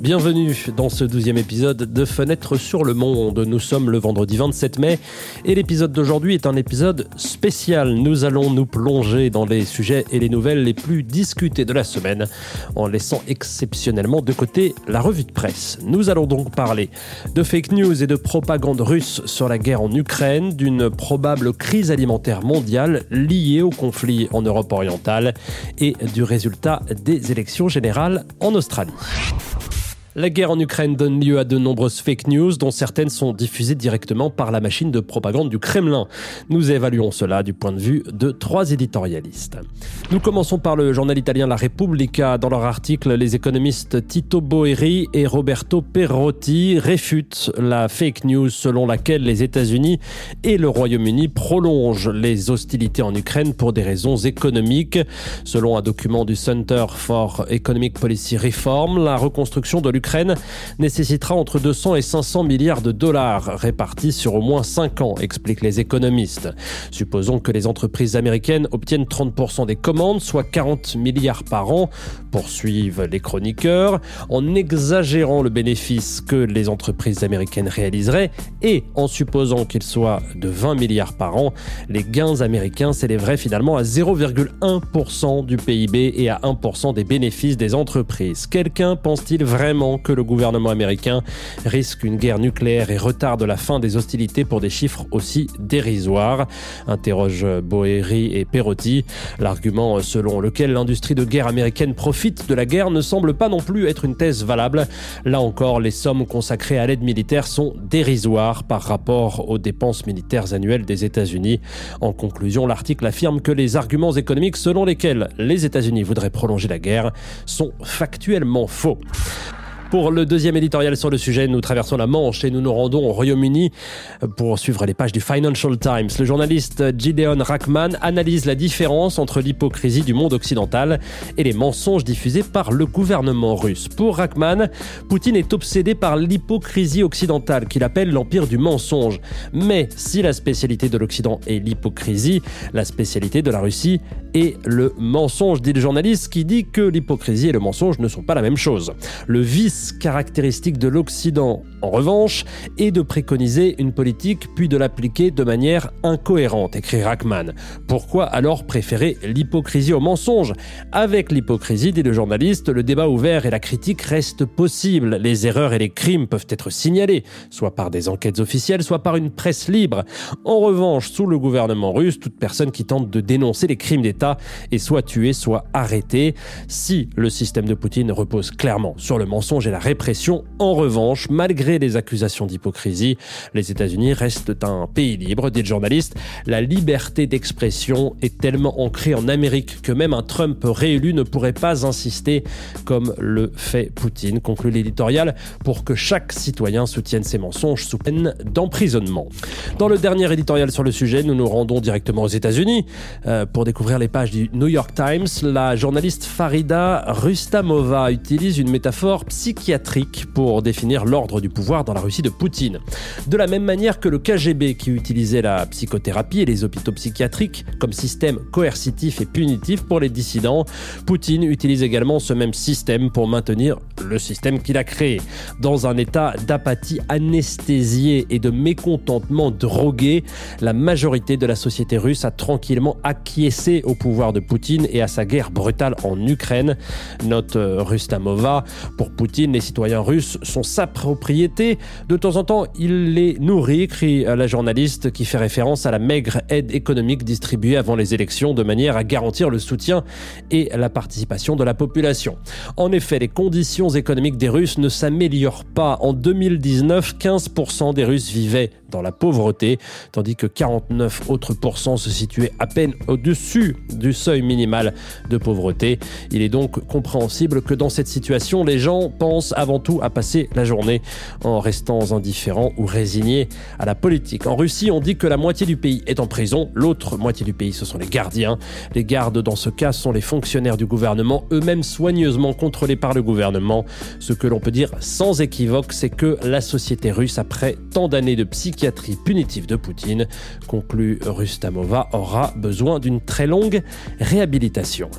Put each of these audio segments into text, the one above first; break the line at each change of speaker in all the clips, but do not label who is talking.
Bienvenue dans ce douzième épisode de Fenêtre sur le Monde. Nous sommes le vendredi 27 mai et l'épisode d'aujourd'hui est un épisode spécial. Nous allons nous plonger dans les sujets et les nouvelles les plus discutés de la semaine en laissant exceptionnellement de côté la revue de presse. Nous allons donc parler de fake news et de propagande russe sur la guerre en Ukraine, d'une probable crise alimentaire mondiale liée au conflit en Europe orientale et du résultat des élections générales en Australie. La guerre en Ukraine donne lieu à de nombreuses fake news, dont certaines sont diffusées directement par la machine de propagande du Kremlin. Nous évaluons cela du point de vue de trois éditorialistes. Nous commençons par le journal italien La Repubblica. Dans leur article, les économistes Tito Boeri et Roberto Perotti réfutent la fake news selon laquelle les États-Unis et le Royaume-Uni prolongent les hostilités en Ukraine pour des raisons économiques. Selon un document du Center for Economic Policy Reform, la reconstruction de l'Ukraine nécessitera entre 200 et 500 milliards de dollars répartis sur au moins 5 ans, expliquent les économistes. Supposons que les entreprises américaines obtiennent 30% des commandes, soit 40 milliards par an, poursuivent les chroniqueurs, en exagérant le bénéfice que les entreprises américaines réaliseraient et en supposant qu'il soit de 20 milliards par an, les gains américains s'élèveraient finalement à 0,1% du PIB et à 1% des bénéfices des entreprises. Quelqu'un pense-t-il vraiment que le gouvernement américain risque une guerre nucléaire et retarde la fin des hostilités pour des chiffres aussi dérisoires interroge Boeri et Perotti. L'argument selon lequel l'industrie de guerre américaine profite de la guerre ne semble pas non plus être une thèse valable. Là encore, les sommes consacrées à l'aide militaire sont dérisoires par rapport aux dépenses militaires annuelles des États-Unis. En conclusion, l'article affirme que les arguments économiques selon lesquels les États-Unis voudraient prolonger la guerre sont factuellement faux. Pour le deuxième éditorial sur le sujet, nous traversons la Manche et nous nous rendons au Royaume-Uni pour suivre les pages du Financial Times. Le journaliste Gideon Rachman analyse la différence entre l'hypocrisie du monde occidental et les mensonges diffusés par le gouvernement russe. Pour Rachman, Poutine est obsédé par l'hypocrisie occidentale qu'il appelle l'empire du mensonge. Mais si la spécialité de l'Occident est l'hypocrisie, la spécialité de la Russie est le mensonge, dit le journaliste qui dit que l'hypocrisie et le mensonge ne sont pas la même chose. Le vice caractéristique de l'Occident, en revanche, est de préconiser une politique puis de l'appliquer de manière incohérente, écrit Rachman. Pourquoi alors préférer l'hypocrisie au mensonge? Avec l'hypocrisie, dit le journaliste, le débat ouvert et la critique restent possibles. Les erreurs et les crimes peuvent être signalés, soit par des enquêtes officielles, soit par une presse libre. En revanche, sous le gouvernement russe, toute personne qui tente de dénoncer les crimes d'État est soit tuée, soit arrêtée. Si le système de Poutine repose clairement sur le mensonge la répression. En revanche, malgré les accusations d'hypocrisie, les États-Unis restent un pays libre, dit le journaliste. La liberté d'expression est tellement ancrée en Amérique que même un Trump réélu ne pourrait pas insister comme le fait Poutine, conclut l'éditorial, pour que chaque citoyen soutienne ses mensonges sous peine d'emprisonnement. Dans le dernier éditorial sur le sujet, nous nous rendons directement aux États-Unis euh, pour découvrir les pages du New York Times. La journaliste Farida Rustamova utilise une métaphore psychiatrique pour définir l'ordre du pouvoir dans la Russie de Poutine. De la même manière que le KGB qui utilisait la psychothérapie et les hôpitaux psychiatriques comme système coercitif et punitif pour les dissidents, Poutine utilise également ce même système pour maintenir le système qu'il a créé. Dans un état d'apathie anesthésiée et de mécontentement drogué, la majorité de la société russe a tranquillement acquiescé au pouvoir de Poutine et à sa guerre brutale en Ukraine. Note euh, Rustamova, pour Poutine, les citoyens russes sont sa De temps en temps, il les nourrit, écrit la journaliste qui fait référence à la maigre aide économique distribuée avant les élections de manière à garantir le soutien et la participation de la population. En effet, les conditions économiques des Russes ne s'améliorent pas. En 2019, 15% des Russes vivaient dans la pauvreté, tandis que 49 autres pourcents se situaient à peine au-dessus du seuil minimal de pauvreté. Il est donc compréhensible que dans cette situation, les gens pensent avant tout à passer la journée en restant indifférents ou résignés à la politique. En Russie, on dit que la moitié du pays est en prison, l'autre moitié du pays, ce sont les gardiens. Les gardes, dans ce cas, sont les fonctionnaires du gouvernement, eux-mêmes soigneusement contrôlés par le gouvernement. Ce que l'on peut dire sans équivoque, c'est que la société russe, après tant d'années de psychiatrie punitive de Poutine, conclut Rustamova, aura besoin d'une très longue réhabilitation.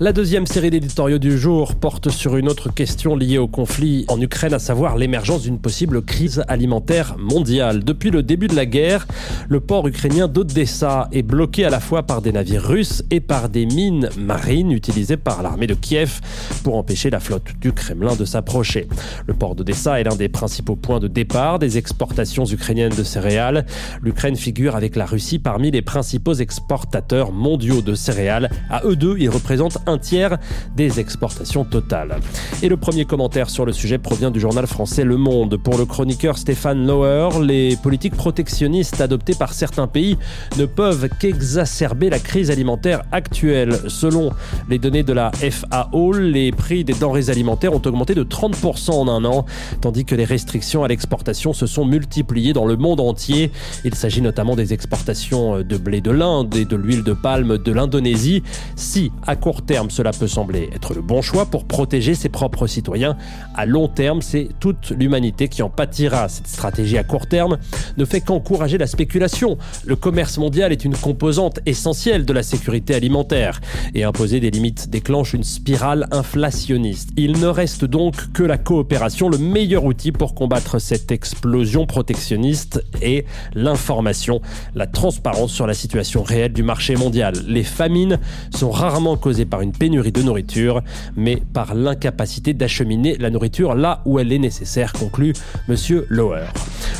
La deuxième série d'éditoriaux du jour porte sur une autre question liée au conflit en Ukraine, à savoir l'émergence d'une possible crise alimentaire mondiale. Depuis le début de la guerre, le port ukrainien d'Odessa est bloqué à la fois par des navires russes et par des mines marines utilisées par l'armée de Kiev pour empêcher la flotte du Kremlin de s'approcher. Le port d'Odessa est l'un des principaux points de départ des exportations ukrainiennes de céréales. L'Ukraine figure avec la Russie parmi les principaux exportateurs mondiaux de céréales. À eux deux, ils représentent un tiers des exportations totales. Et le premier commentaire sur le sujet provient du journal français Le Monde. Pour le chroniqueur Stéphane Lauer, les politiques protectionnistes adoptées par certains pays ne peuvent qu'exacerber la crise alimentaire actuelle. Selon les données de la FAO, les prix des denrées alimentaires ont augmenté de 30% en un an, tandis que les restrictions à l'exportation se sont multipliées dans le monde entier. Il s'agit notamment des exportations de blé de l'Inde et de l'huile de palme de l'Indonésie. Si, à court terme, cela peut sembler être le bon choix pour protéger ses propres citoyens. À long terme, c'est toute l'humanité qui en pâtira. Cette stratégie à court terme ne fait qu'encourager la spéculation. Le commerce mondial est une composante essentielle de la sécurité alimentaire et imposer des limites déclenche une spirale inflationniste. Il ne reste donc que la coopération, le meilleur outil pour combattre cette explosion protectionniste et l'information, la transparence sur la situation réelle du marché mondial. Les famines sont rarement causées par une pénurie de nourriture, mais par l'incapacité d'acheminer la nourriture là où elle est nécessaire, conclut Monsieur Lauer.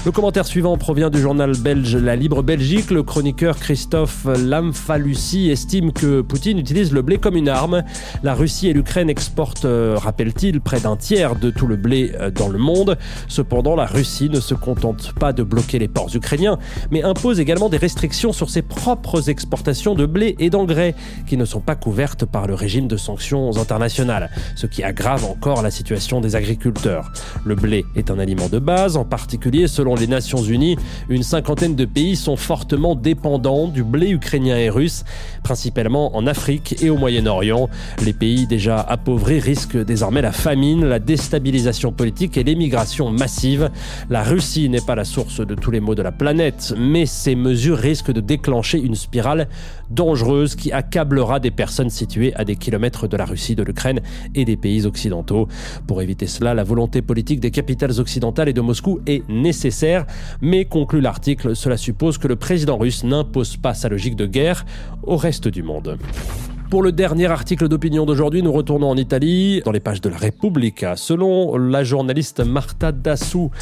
Le commentaire suivant provient du journal belge La Libre Belgique. Le chroniqueur Christophe Lamfalussy estime que Poutine utilise le blé comme une arme. La Russie et l'Ukraine exportent, euh, rappelle-t-il, près d'un tiers de tout le blé euh, dans le monde. Cependant, la Russie ne se contente pas de bloquer les ports ukrainiens, mais impose également des restrictions sur ses propres exportations de blé et d'engrais, qui ne sont pas couvertes par le régime de sanctions internationales, ce qui aggrave encore la situation des agriculteurs. Le blé est un aliment de base, en particulier selon les Nations Unies, une cinquantaine de pays sont fortement dépendants du blé ukrainien et russe, principalement en Afrique et au Moyen-Orient. Les pays déjà appauvris risquent désormais la famine, la déstabilisation politique et l'émigration massive. La Russie n'est pas la source de tous les maux de la planète, mais ces mesures risquent de déclencher une spirale dangereuse qui accablera des personnes situées à des kilomètres de la Russie, de l'Ukraine et des pays occidentaux. Pour éviter cela, la volonté politique des capitales occidentales et de Moscou est nécessaire, mais conclut l'article, cela suppose que le président russe n'impose pas sa logique de guerre au reste du monde. Pour le dernier article d'opinion d'aujourd'hui, nous retournons en Italie, dans les pages de la République. Selon la journaliste Marta Dassou,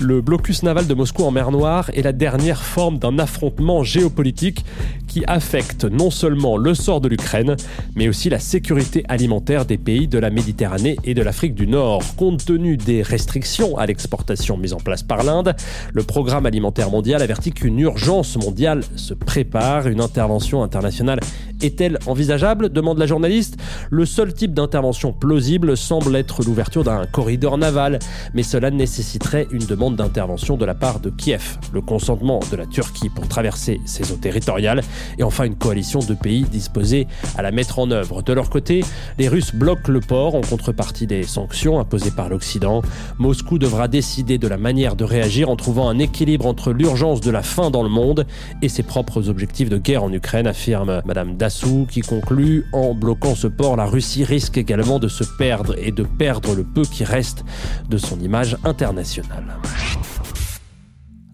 le blocus naval de Moscou en mer Noire est la dernière forme d'un affrontement géopolitique qui affecte non seulement le sort de l'Ukraine, mais aussi la sécurité alimentaire des pays de la Méditerranée et de l'Afrique du Nord. Compte tenu des restrictions à l'exportation mises en place par l'Inde, le programme alimentaire mondial avertit qu'une urgence mondiale se prépare. Une intervention internationale est-elle envisageable demande la journaliste. Le seul type d'intervention plausible semble être l'ouverture d'un corridor naval, mais cela nécessiterait une demande d'intervention de la part de Kiev, le consentement de la Turquie pour traverser ses eaux territoriales, et enfin une coalition de pays disposés à la mettre en œuvre. De leur côté, les Russes bloquent le port en contrepartie des sanctions imposées par l'Occident. Moscou devra décider de la manière de réagir en trouvant un équilibre entre l'urgence de la faim dans le monde et ses propres objectifs de guerre en Ukraine, affirme Madame Dassou, qui conclut en bloquant ce port, la Russie risque également de se perdre et de perdre le peu qui reste de son image internationale.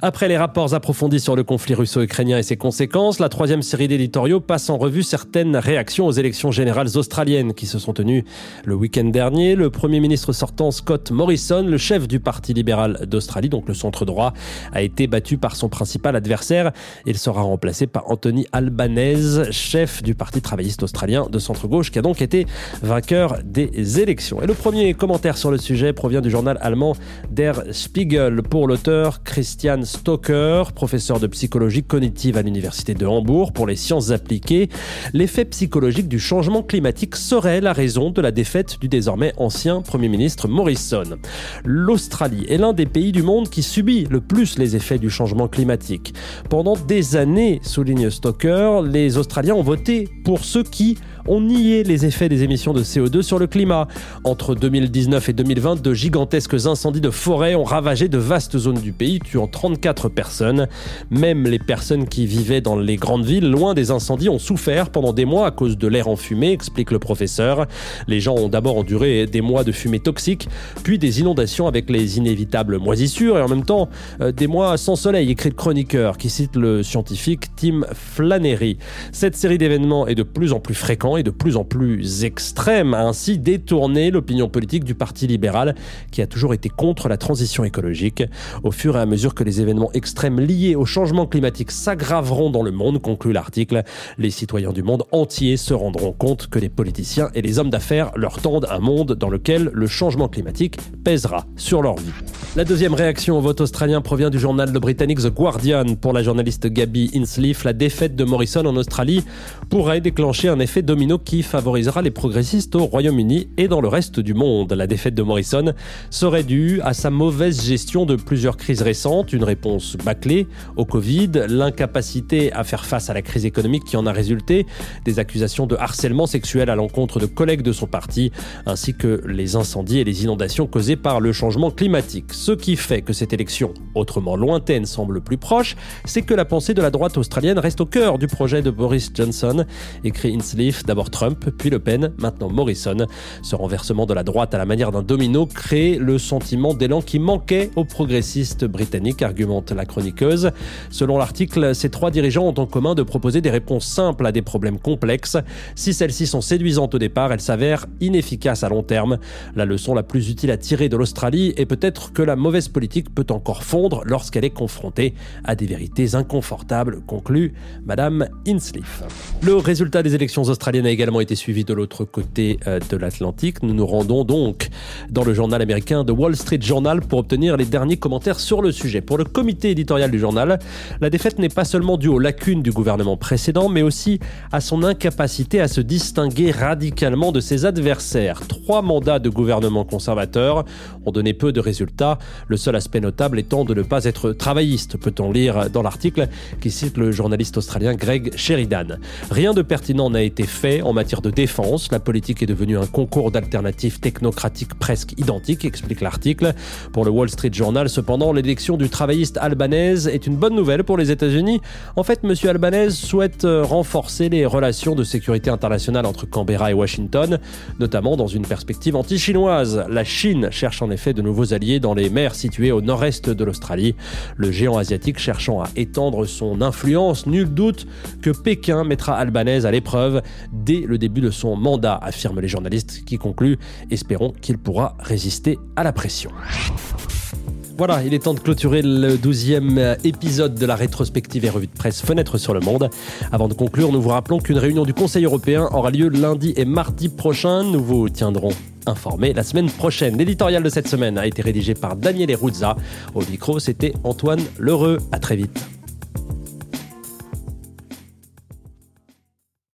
Après les rapports approfondis sur le conflit russo-ukrainien et ses conséquences, la troisième série d'éditoriaux passe en revue certaines réactions aux élections générales australiennes qui se sont tenues le week-end dernier. Le Premier ministre sortant Scott Morrison, le chef du Parti libéral d'Australie, donc le centre droit, a été battu par son principal adversaire. Il sera remplacé par Anthony Albanese, chef du Parti travailliste australien de centre-gauche, qui a donc été vainqueur des élections. Et le premier commentaire sur le sujet provient du journal allemand Der Spiegel pour l'auteur Christian Stoker, professeur de psychologie cognitive à l'Université de Hambourg pour les sciences appliquées. L'effet psychologique du changement climatique serait la raison de la défaite du désormais ancien Premier ministre Morrison. L'Australie est l'un des pays du monde qui subit le plus les effets du changement climatique. Pendant des années, souligne Stoker, les Australiens ont voté pour ceux qui ont nié les effets des émissions de CO2 sur le climat. Entre 2019 et 2020, de gigantesques incendies de forêt ont ravagé de vastes zones du pays, tuant 34 personnes. Même les personnes qui vivaient dans les grandes villes, loin des incendies, ont souffert pendant des mois à cause de l'air enfumé, explique le professeur. Les gens ont d'abord enduré des mois de fumée toxique, puis des inondations avec les inévitables moisissures et en même temps euh, des mois sans soleil, écrit le chroniqueur qui cite le scientifique Tim Flannery. Cette série d'événements est de plus en plus fréquente et de plus en plus extrême, a ainsi détourné l'opinion politique du Parti libéral qui a toujours été contre la transition écologique. Au fur et à mesure que les événements extrêmes liés au changement climatique s'aggraveront dans le monde, conclut l'article, les citoyens du monde entier se rendront compte que les politiciens et les hommes d'affaires leur tendent un monde dans lequel le changement climatique pèsera sur leur vie. La deuxième réaction au vote australien provient du journal britannique The Guardian. Pour la journaliste Gabby Insleaf, la défaite de Morrison en Australie pourrait déclencher un effet domino qui favorisera les progressistes au Royaume-Uni et dans le reste du monde. La défaite de Morrison serait due à sa mauvaise gestion de plusieurs crises récentes, une réponse bâclée au Covid, l'incapacité à faire face à la crise économique qui en a résulté, des accusations de harcèlement sexuel à l'encontre de collègues de son parti, ainsi que les incendies et les inondations causées par le changement climatique. Ce qui fait que cette élection, autrement lointaine, semble plus proche, c'est que la pensée de la droite australienne reste au cœur du projet de Boris Johnson, écrit Insleaf, d'abord Trump, puis Le Pen, maintenant Morrison. Ce renversement de la droite à la manière d'un domino crée le sentiment d'élan qui manquait aux progressistes britanniques, argumente la chroniqueuse. Selon l'article, ces trois dirigeants ont en commun de proposer des réponses simples à des problèmes complexes. Si celles-ci sont séduisantes au départ, elles s'avèrent inefficaces à long terme. La leçon la plus utile à tirer de l'Australie est peut-être que la mauvaise politique peut encore fondre lorsqu'elle est confrontée à des vérités inconfortables, conclut Madame Insleaf. Le résultat des élections australiennes a également été suivi de l'autre côté euh, de l'Atlantique. Nous nous rendons donc dans le journal américain The Wall Street Journal pour obtenir les derniers commentaires sur le sujet. Pour le comité éditorial du journal, la défaite n'est pas seulement due aux lacunes du gouvernement précédent, mais aussi à son incapacité à se distinguer radicalement de ses adversaires. Trois mandats de gouvernement conservateur ont donné peu de résultats, le seul aspect notable étant de ne pas être travailliste, peut-on lire dans l'article qui cite le journaliste australien Greg Sheridan. Rien de pertinent n'a été fait en matière de défense. La politique est devenue un concours d'alternatives technocratiques presque identiques, explique l'article. Pour le Wall Street Journal, cependant, l'élection du travailliste albanaise est une bonne nouvelle pour les États-Unis. En fait, M. Albanese souhaite euh, renforcer les relations de sécurité internationale entre Canberra et Washington, notamment dans une perspective anti-chinoise. La Chine cherche en effet de nouveaux alliés dans les mers situées au nord-est de l'Australie. Le géant asiatique cherchant à étendre son influence, nul doute que Pékin mettra Albanese à l'épreuve dès le début de son mandat, affirment les journalistes qui concluent Espérons qu'il pourra résister à la pression. Voilà, il est temps de clôturer le 12e épisode de la rétrospective et revue de presse Fenêtre sur le monde. Avant de conclure, nous vous rappelons qu'une réunion du Conseil européen aura lieu lundi et mardi prochain. Nous vous tiendrons informés la semaine prochaine. L'éditorial de cette semaine a été rédigé par Daniel Eruzza. Au micro, c'était Antoine Lheureux. À très vite.